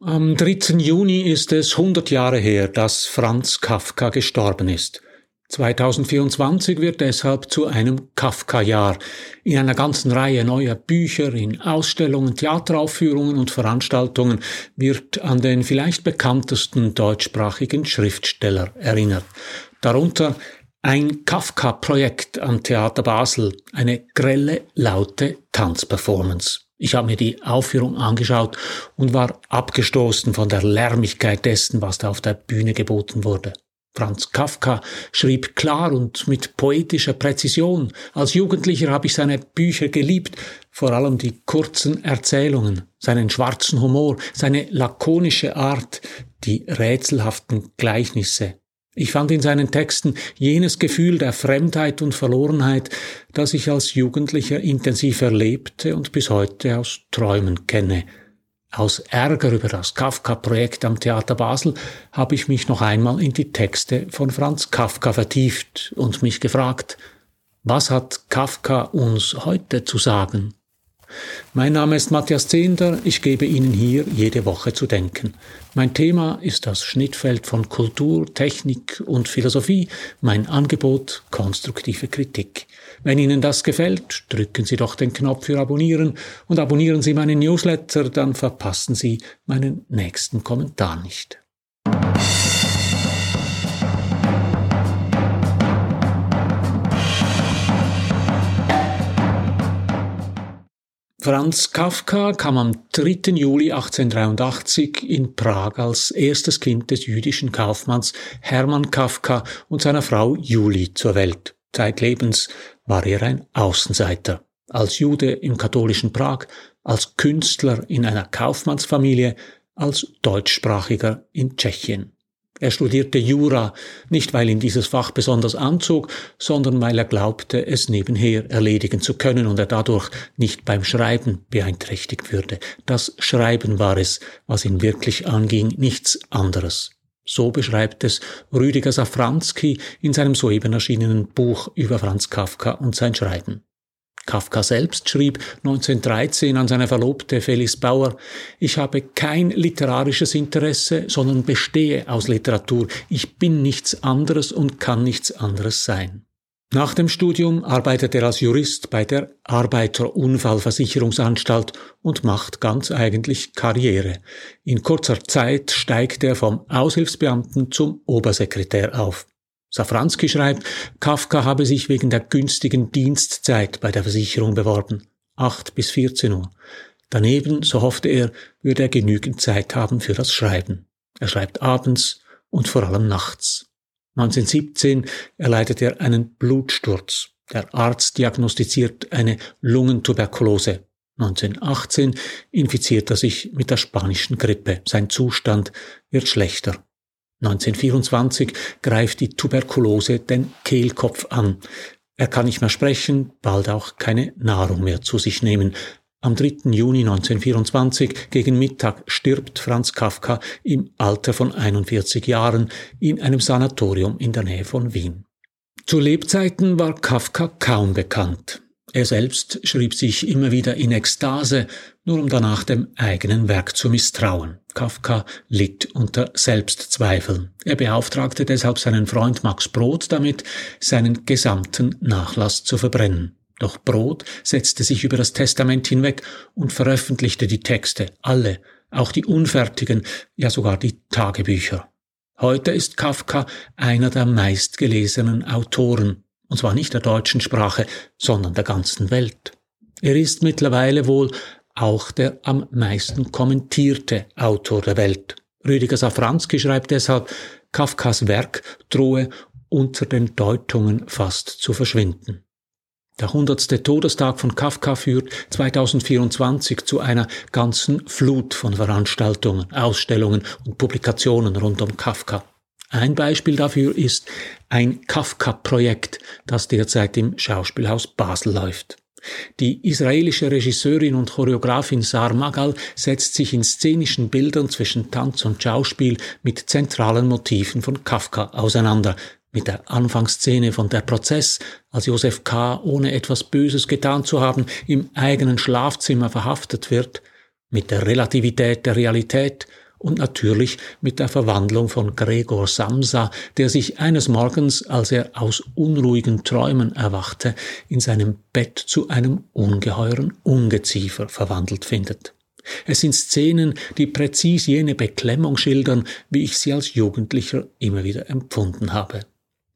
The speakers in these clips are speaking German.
Am 3. Juni ist es 100 Jahre her, dass Franz Kafka gestorben ist. 2024 wird deshalb zu einem Kafka-Jahr. In einer ganzen Reihe neuer Bücher, in Ausstellungen, Theateraufführungen und Veranstaltungen wird an den vielleicht bekanntesten deutschsprachigen Schriftsteller erinnert. Darunter ein Kafka-Projekt am Theater Basel, eine grelle, laute Tanzperformance. Ich habe mir die Aufführung angeschaut und war abgestoßen von der Lärmigkeit dessen, was da auf der Bühne geboten wurde. Franz Kafka schrieb klar und mit poetischer Präzision. Als Jugendlicher habe ich seine Bücher geliebt, vor allem die kurzen Erzählungen, seinen schwarzen Humor, seine lakonische Art, die rätselhaften Gleichnisse. Ich fand in seinen Texten jenes Gefühl der Fremdheit und Verlorenheit, das ich als Jugendlicher intensiv erlebte und bis heute aus Träumen kenne. Aus Ärger über das Kafka-Projekt am Theater Basel habe ich mich noch einmal in die Texte von Franz Kafka vertieft und mich gefragt, was hat Kafka uns heute zu sagen? Mein Name ist Matthias Zehnder, ich gebe Ihnen hier jede Woche zu denken. Mein Thema ist das Schnittfeld von Kultur, Technik und Philosophie, mein Angebot konstruktive Kritik. Wenn Ihnen das gefällt, drücken Sie doch den Knopf für Abonnieren und abonnieren Sie meinen Newsletter, dann verpassen Sie meinen nächsten Kommentar nicht. Franz Kafka kam am 3. Juli 1883 in Prag als erstes Kind des jüdischen Kaufmanns Hermann Kafka und seiner Frau Julie zur Welt. Zeitlebens war er ein Außenseiter. Als Jude im katholischen Prag, als Künstler in einer Kaufmannsfamilie, als Deutschsprachiger in Tschechien. Er studierte Jura, nicht weil ihn dieses Fach besonders anzog, sondern weil er glaubte, es nebenher erledigen zu können und er dadurch nicht beim Schreiben beeinträchtigt würde. Das Schreiben war es, was ihn wirklich anging, nichts anderes. So beschreibt es Rüdiger Safranski in seinem soeben erschienenen Buch über Franz Kafka und sein Schreiben. Kafka selbst schrieb 1913 an seine Verlobte Felis Bauer, ich habe kein literarisches Interesse, sondern bestehe aus Literatur. Ich bin nichts anderes und kann nichts anderes sein. Nach dem Studium arbeitet er als Jurist bei der Arbeiterunfallversicherungsanstalt und macht ganz eigentlich Karriere. In kurzer Zeit steigt er vom Aushilfsbeamten zum Obersekretär auf. Safranski schreibt, Kafka habe sich wegen der günstigen Dienstzeit bei der Versicherung beworben. 8 bis 14 Uhr. Daneben, so hoffte er, würde er genügend Zeit haben für das Schreiben. Er schreibt abends und vor allem nachts. 1917 erleidet er einen Blutsturz. Der Arzt diagnostiziert eine Lungentuberkulose. 1918 infiziert er sich mit der spanischen Grippe. Sein Zustand wird schlechter. 1924 greift die Tuberkulose den Kehlkopf an. Er kann nicht mehr sprechen, bald auch keine Nahrung mehr zu sich nehmen. Am 3. Juni 1924 gegen Mittag stirbt Franz Kafka im Alter von 41 Jahren in einem Sanatorium in der Nähe von Wien. Zu Lebzeiten war Kafka kaum bekannt. Er selbst schrieb sich immer wieder in Ekstase, nur um danach dem eigenen Werk zu misstrauen. Kafka litt unter Selbstzweifeln. Er beauftragte deshalb seinen Freund Max Brod damit, seinen gesamten Nachlass zu verbrennen. Doch Brod setzte sich über das Testament hinweg und veröffentlichte die Texte, alle, auch die unfertigen, ja sogar die Tagebücher. Heute ist Kafka einer der meistgelesenen Autoren und zwar nicht der deutschen Sprache, sondern der ganzen Welt. Er ist mittlerweile wohl auch der am meisten kommentierte Autor der Welt. Rüdiger Safranski schreibt deshalb, Kafkas Werk drohe unter den Deutungen fast zu verschwinden. Der hundertste Todestag von Kafka führt 2024 zu einer ganzen Flut von Veranstaltungen, Ausstellungen und Publikationen rund um Kafka. Ein Beispiel dafür ist ein Kafka-Projekt, das derzeit im Schauspielhaus Basel läuft. Die israelische Regisseurin und Choreografin Sar Magal setzt sich in szenischen Bildern zwischen Tanz und Schauspiel mit zentralen Motiven von Kafka auseinander, mit der Anfangsszene von Der Prozess, als Josef K., ohne etwas Böses getan zu haben, im eigenen Schlafzimmer verhaftet wird, mit der Relativität der Realität und natürlich mit der Verwandlung von Gregor Samsa, der sich eines Morgens, als er aus unruhigen Träumen erwachte, in seinem Bett zu einem ungeheuren Ungeziefer verwandelt findet. Es sind Szenen, die präzis jene Beklemmung schildern, wie ich sie als Jugendlicher immer wieder empfunden habe.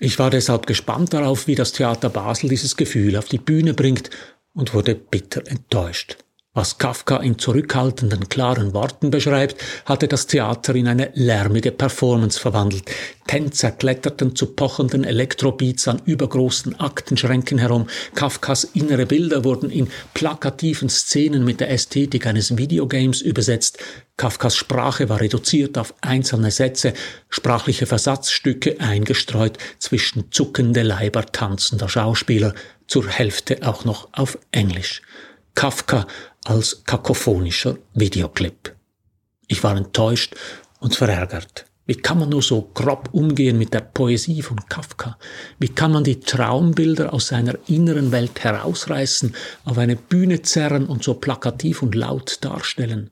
Ich war deshalb gespannt darauf, wie das Theater Basel dieses Gefühl auf die Bühne bringt und wurde bitter enttäuscht. Was Kafka in zurückhaltenden, klaren Worten beschreibt, hatte das Theater in eine lärmige Performance verwandelt. Tänzer kletterten zu pochenden Elektrobeats an übergroßen Aktenschränken herum. Kafkas innere Bilder wurden in plakativen Szenen mit der Ästhetik eines Videogames übersetzt. Kafkas Sprache war reduziert auf einzelne Sätze, sprachliche Versatzstücke eingestreut zwischen zuckende Leiber tanzender Schauspieler, zur Hälfte auch noch auf Englisch. Kafka als kakophonischer Videoclip. Ich war enttäuscht und verärgert. Wie kann man nur so grob umgehen mit der Poesie von Kafka? Wie kann man die Traumbilder aus seiner inneren Welt herausreißen, auf eine Bühne zerren und so plakativ und laut darstellen?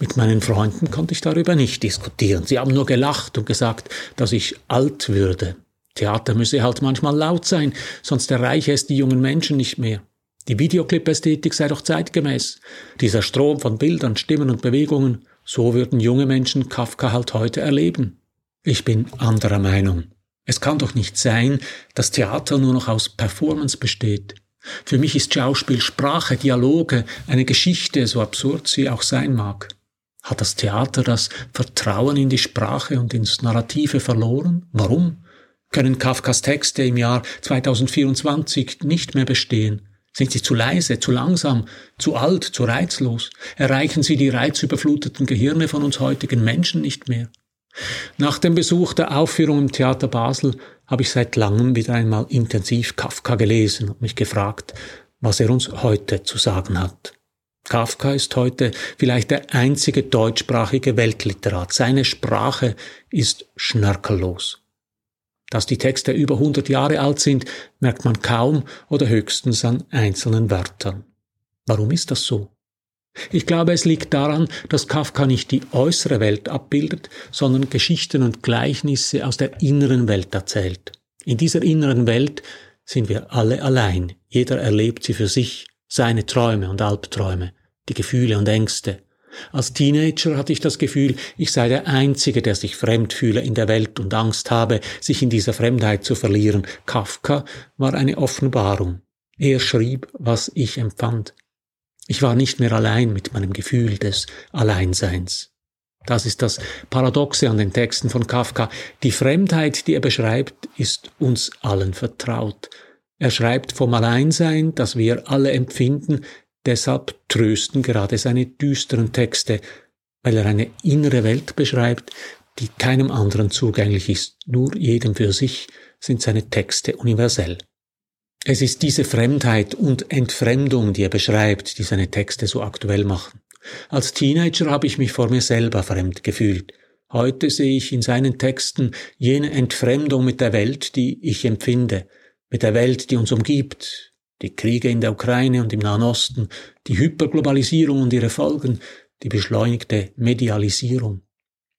Mit meinen Freunden konnte ich darüber nicht diskutieren. Sie haben nur gelacht und gesagt, dass ich alt würde. Theater müsse halt manchmal laut sein, sonst erreiche es die jungen Menschen nicht mehr. Die Videoclip-Ästhetik sei doch zeitgemäß. Dieser Strom von Bildern, Stimmen und Bewegungen, so würden junge Menschen Kafka halt heute erleben. Ich bin anderer Meinung. Es kann doch nicht sein, dass Theater nur noch aus Performance besteht. Für mich ist Schauspiel Sprache, Dialoge, eine Geschichte, so absurd sie auch sein mag. Hat das Theater das Vertrauen in die Sprache und ins Narrative verloren? Warum? Können Kafkas Texte im Jahr 2024 nicht mehr bestehen? Sind sie zu leise, zu langsam, zu alt, zu reizlos? Erreichen sie die reizüberfluteten Gehirne von uns heutigen Menschen nicht mehr? Nach dem Besuch der Aufführung im Theater Basel habe ich seit langem wieder einmal intensiv Kafka gelesen und mich gefragt, was er uns heute zu sagen hat. Kafka ist heute vielleicht der einzige deutschsprachige Weltliterat. Seine Sprache ist schnörkellos. Dass die Texte über 100 Jahre alt sind, merkt man kaum oder höchstens an einzelnen Wörtern. Warum ist das so? Ich glaube, es liegt daran, dass Kafka nicht die äußere Welt abbildet, sondern Geschichten und Gleichnisse aus der inneren Welt erzählt. In dieser inneren Welt sind wir alle allein. Jeder erlebt sie für sich, seine Träume und Albträume, die Gefühle und Ängste, als Teenager hatte ich das Gefühl, ich sei der Einzige, der sich fremd fühle in der Welt und Angst habe, sich in dieser Fremdheit zu verlieren. Kafka war eine Offenbarung. Er schrieb, was ich empfand. Ich war nicht mehr allein mit meinem Gefühl des Alleinseins. Das ist das Paradoxe an den Texten von Kafka. Die Fremdheit, die er beschreibt, ist uns allen vertraut. Er schreibt vom Alleinsein, das wir alle empfinden, Deshalb trösten gerade seine düsteren Texte, weil er eine innere Welt beschreibt, die keinem anderen zugänglich ist, nur jedem für sich sind seine Texte universell. Es ist diese Fremdheit und Entfremdung, die er beschreibt, die seine Texte so aktuell machen. Als Teenager habe ich mich vor mir selber fremd gefühlt. Heute sehe ich in seinen Texten jene Entfremdung mit der Welt, die ich empfinde, mit der Welt, die uns umgibt, die Kriege in der Ukraine und im Nahen Osten, die Hyperglobalisierung und ihre Folgen, die beschleunigte Medialisierung.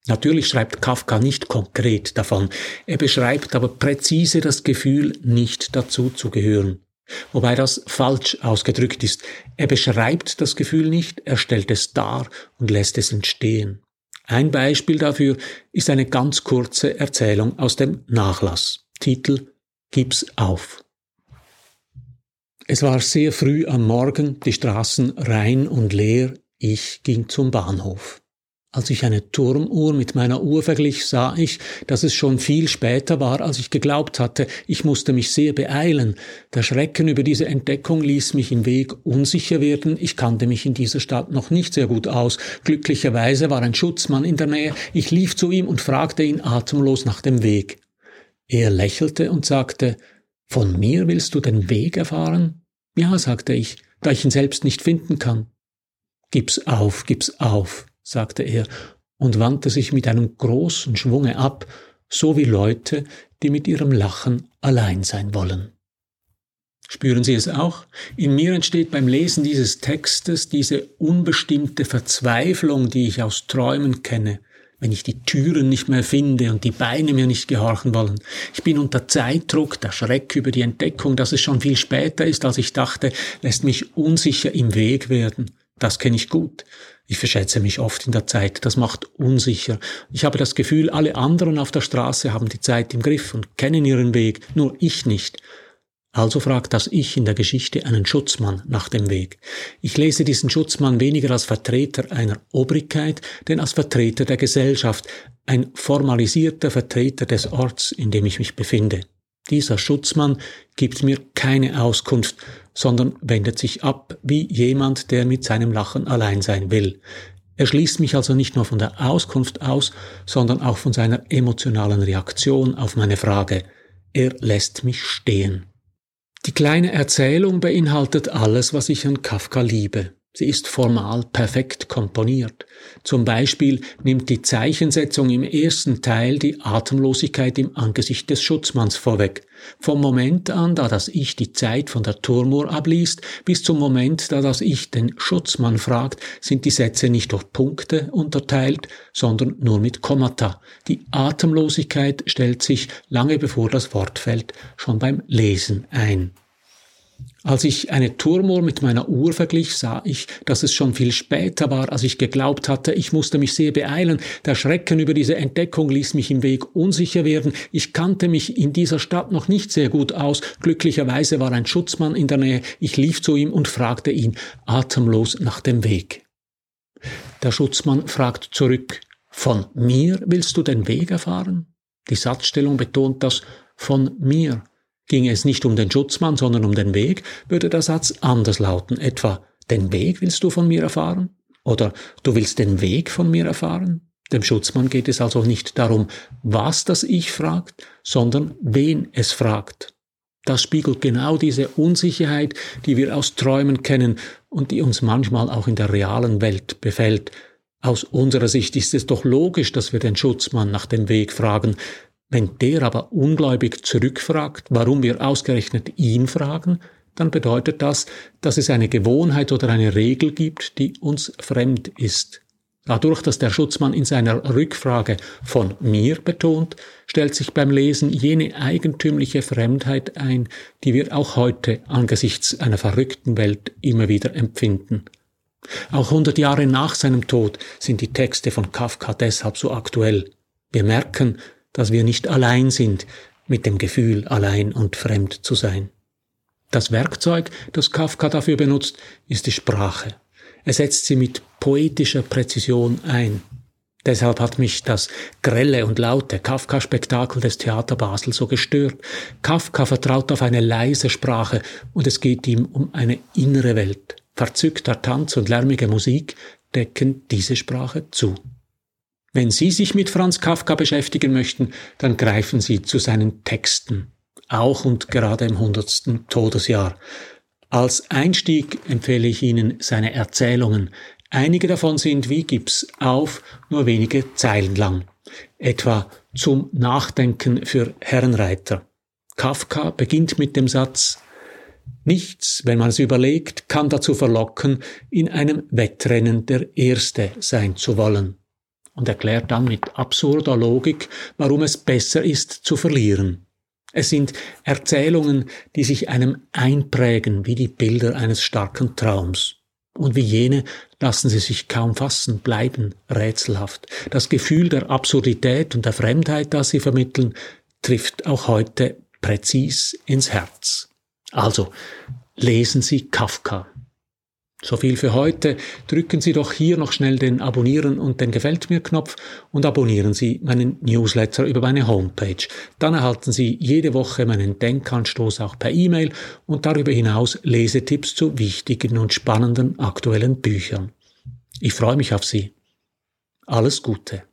Natürlich schreibt Kafka nicht konkret davon, er beschreibt aber präzise das Gefühl, nicht dazu zu gehören. Wobei das falsch ausgedrückt ist. Er beschreibt das Gefühl nicht, er stellt es dar und lässt es entstehen. Ein Beispiel dafür ist eine ganz kurze Erzählung aus dem Nachlass. Titel Gib's auf. Es war sehr früh am Morgen, die Straßen rein und leer, ich ging zum Bahnhof. Als ich eine Turmuhr mit meiner Uhr verglich, sah ich, dass es schon viel später war, als ich geglaubt hatte. Ich musste mich sehr beeilen. Der Schrecken über diese Entdeckung ließ mich im Weg unsicher werden. Ich kannte mich in dieser Stadt noch nicht sehr gut aus. Glücklicherweise war ein Schutzmann in der Nähe. Ich lief zu ihm und fragte ihn atemlos nach dem Weg. Er lächelte und sagte, von mir willst du den Weg erfahren? Ja, sagte ich, da ich ihn selbst nicht finden kann. Gib's auf, gib's auf, sagte er und wandte sich mit einem großen Schwunge ab, so wie Leute, die mit ihrem Lachen allein sein wollen. Spüren Sie es auch? In mir entsteht beim Lesen dieses Textes diese unbestimmte Verzweiflung, die ich aus Träumen kenne, wenn ich die Türen nicht mehr finde und die Beine mir nicht gehorchen wollen. Ich bin unter Zeitdruck, der Schreck über die Entdeckung, dass es schon viel später ist, als ich dachte, lässt mich unsicher im Weg werden. Das kenne ich gut. Ich verschätze mich oft in der Zeit. Das macht unsicher. Ich habe das Gefühl, alle anderen auf der Straße haben die Zeit im Griff und kennen ihren Weg, nur ich nicht. Also fragt das Ich in der Geschichte einen Schutzmann nach dem Weg. Ich lese diesen Schutzmann weniger als Vertreter einer Obrigkeit, denn als Vertreter der Gesellschaft, ein formalisierter Vertreter des Orts, in dem ich mich befinde. Dieser Schutzmann gibt mir keine Auskunft, sondern wendet sich ab wie jemand, der mit seinem Lachen allein sein will. Er schließt mich also nicht nur von der Auskunft aus, sondern auch von seiner emotionalen Reaktion auf meine Frage. Er lässt mich stehen. Die kleine Erzählung beinhaltet alles, was ich an Kafka liebe. Sie ist formal perfekt komponiert. Zum Beispiel nimmt die Zeichensetzung im ersten Teil die Atemlosigkeit im Angesicht des Schutzmanns vorweg. Vom Moment an, da das Ich die Zeit von der Turmuhr abliest, bis zum Moment, da das Ich den Schutzmann fragt, sind die Sätze nicht durch Punkte unterteilt, sondern nur mit Kommata. Die Atemlosigkeit stellt sich lange bevor das Wort fällt schon beim Lesen ein. Als ich eine Turmuhr mit meiner Uhr verglich, sah ich, dass es schon viel später war, als ich geglaubt hatte. Ich musste mich sehr beeilen. Der Schrecken über diese Entdeckung ließ mich im Weg unsicher werden. Ich kannte mich in dieser Stadt noch nicht sehr gut aus. Glücklicherweise war ein Schutzmann in der Nähe. Ich lief zu ihm und fragte ihn atemlos nach dem Weg. Der Schutzmann fragt zurück, von mir willst du den Weg erfahren? Die Satzstellung betont das von mir. Ginge es nicht um den Schutzmann, sondern um den Weg, würde der Satz anders lauten, etwa Den Weg willst du von mir erfahren? Oder Du willst den Weg von mir erfahren? Dem Schutzmann geht es also nicht darum, was das Ich fragt, sondern wen es fragt. Das spiegelt genau diese Unsicherheit, die wir aus Träumen kennen und die uns manchmal auch in der realen Welt befällt. Aus unserer Sicht ist es doch logisch, dass wir den Schutzmann nach dem Weg fragen, wenn der aber ungläubig zurückfragt, warum wir ausgerechnet ihn fragen, dann bedeutet das, dass es eine Gewohnheit oder eine Regel gibt, die uns fremd ist. Dadurch, dass der Schutzmann in seiner Rückfrage von mir betont, stellt sich beim Lesen jene eigentümliche Fremdheit ein, die wir auch heute angesichts einer verrückten Welt immer wieder empfinden. Auch hundert Jahre nach seinem Tod sind die Texte von Kafka deshalb so aktuell. Wir merken, dass wir nicht allein sind mit dem Gefühl, allein und fremd zu sein. Das Werkzeug, das Kafka dafür benutzt, ist die Sprache. Er setzt sie mit poetischer Präzision ein. Deshalb hat mich das grelle und laute Kafka-Spektakel des Theater Basel so gestört. Kafka vertraut auf eine leise Sprache und es geht ihm um eine innere Welt. Verzückter Tanz und lärmige Musik decken diese Sprache zu. Wenn Sie sich mit Franz Kafka beschäftigen möchten, dann greifen Sie zu seinen Texten, auch und gerade im hundertsten Todesjahr. Als Einstieg empfehle ich Ihnen seine Erzählungen. Einige davon sind wie Gips auf, nur wenige Zeilen lang. Etwa zum Nachdenken für Herrenreiter. Kafka beginnt mit dem Satz Nichts, wenn man es überlegt, kann dazu verlocken, in einem Wettrennen der Erste sein zu wollen und erklärt dann mit absurder Logik, warum es besser ist zu verlieren. Es sind Erzählungen, die sich einem einprägen wie die Bilder eines starken Traums. Und wie jene lassen sie sich kaum fassen, bleiben rätselhaft. Das Gefühl der Absurdität und der Fremdheit, das sie vermitteln, trifft auch heute präzis ins Herz. Also, lesen Sie Kafka. So viel für heute. Drücken Sie doch hier noch schnell den Abonnieren und den Gefällt mir Knopf und abonnieren Sie meinen Newsletter über meine Homepage. Dann erhalten Sie jede Woche meinen Denkanstoß auch per E-Mail und darüber hinaus Lesetipps zu wichtigen und spannenden aktuellen Büchern. Ich freue mich auf Sie. Alles Gute.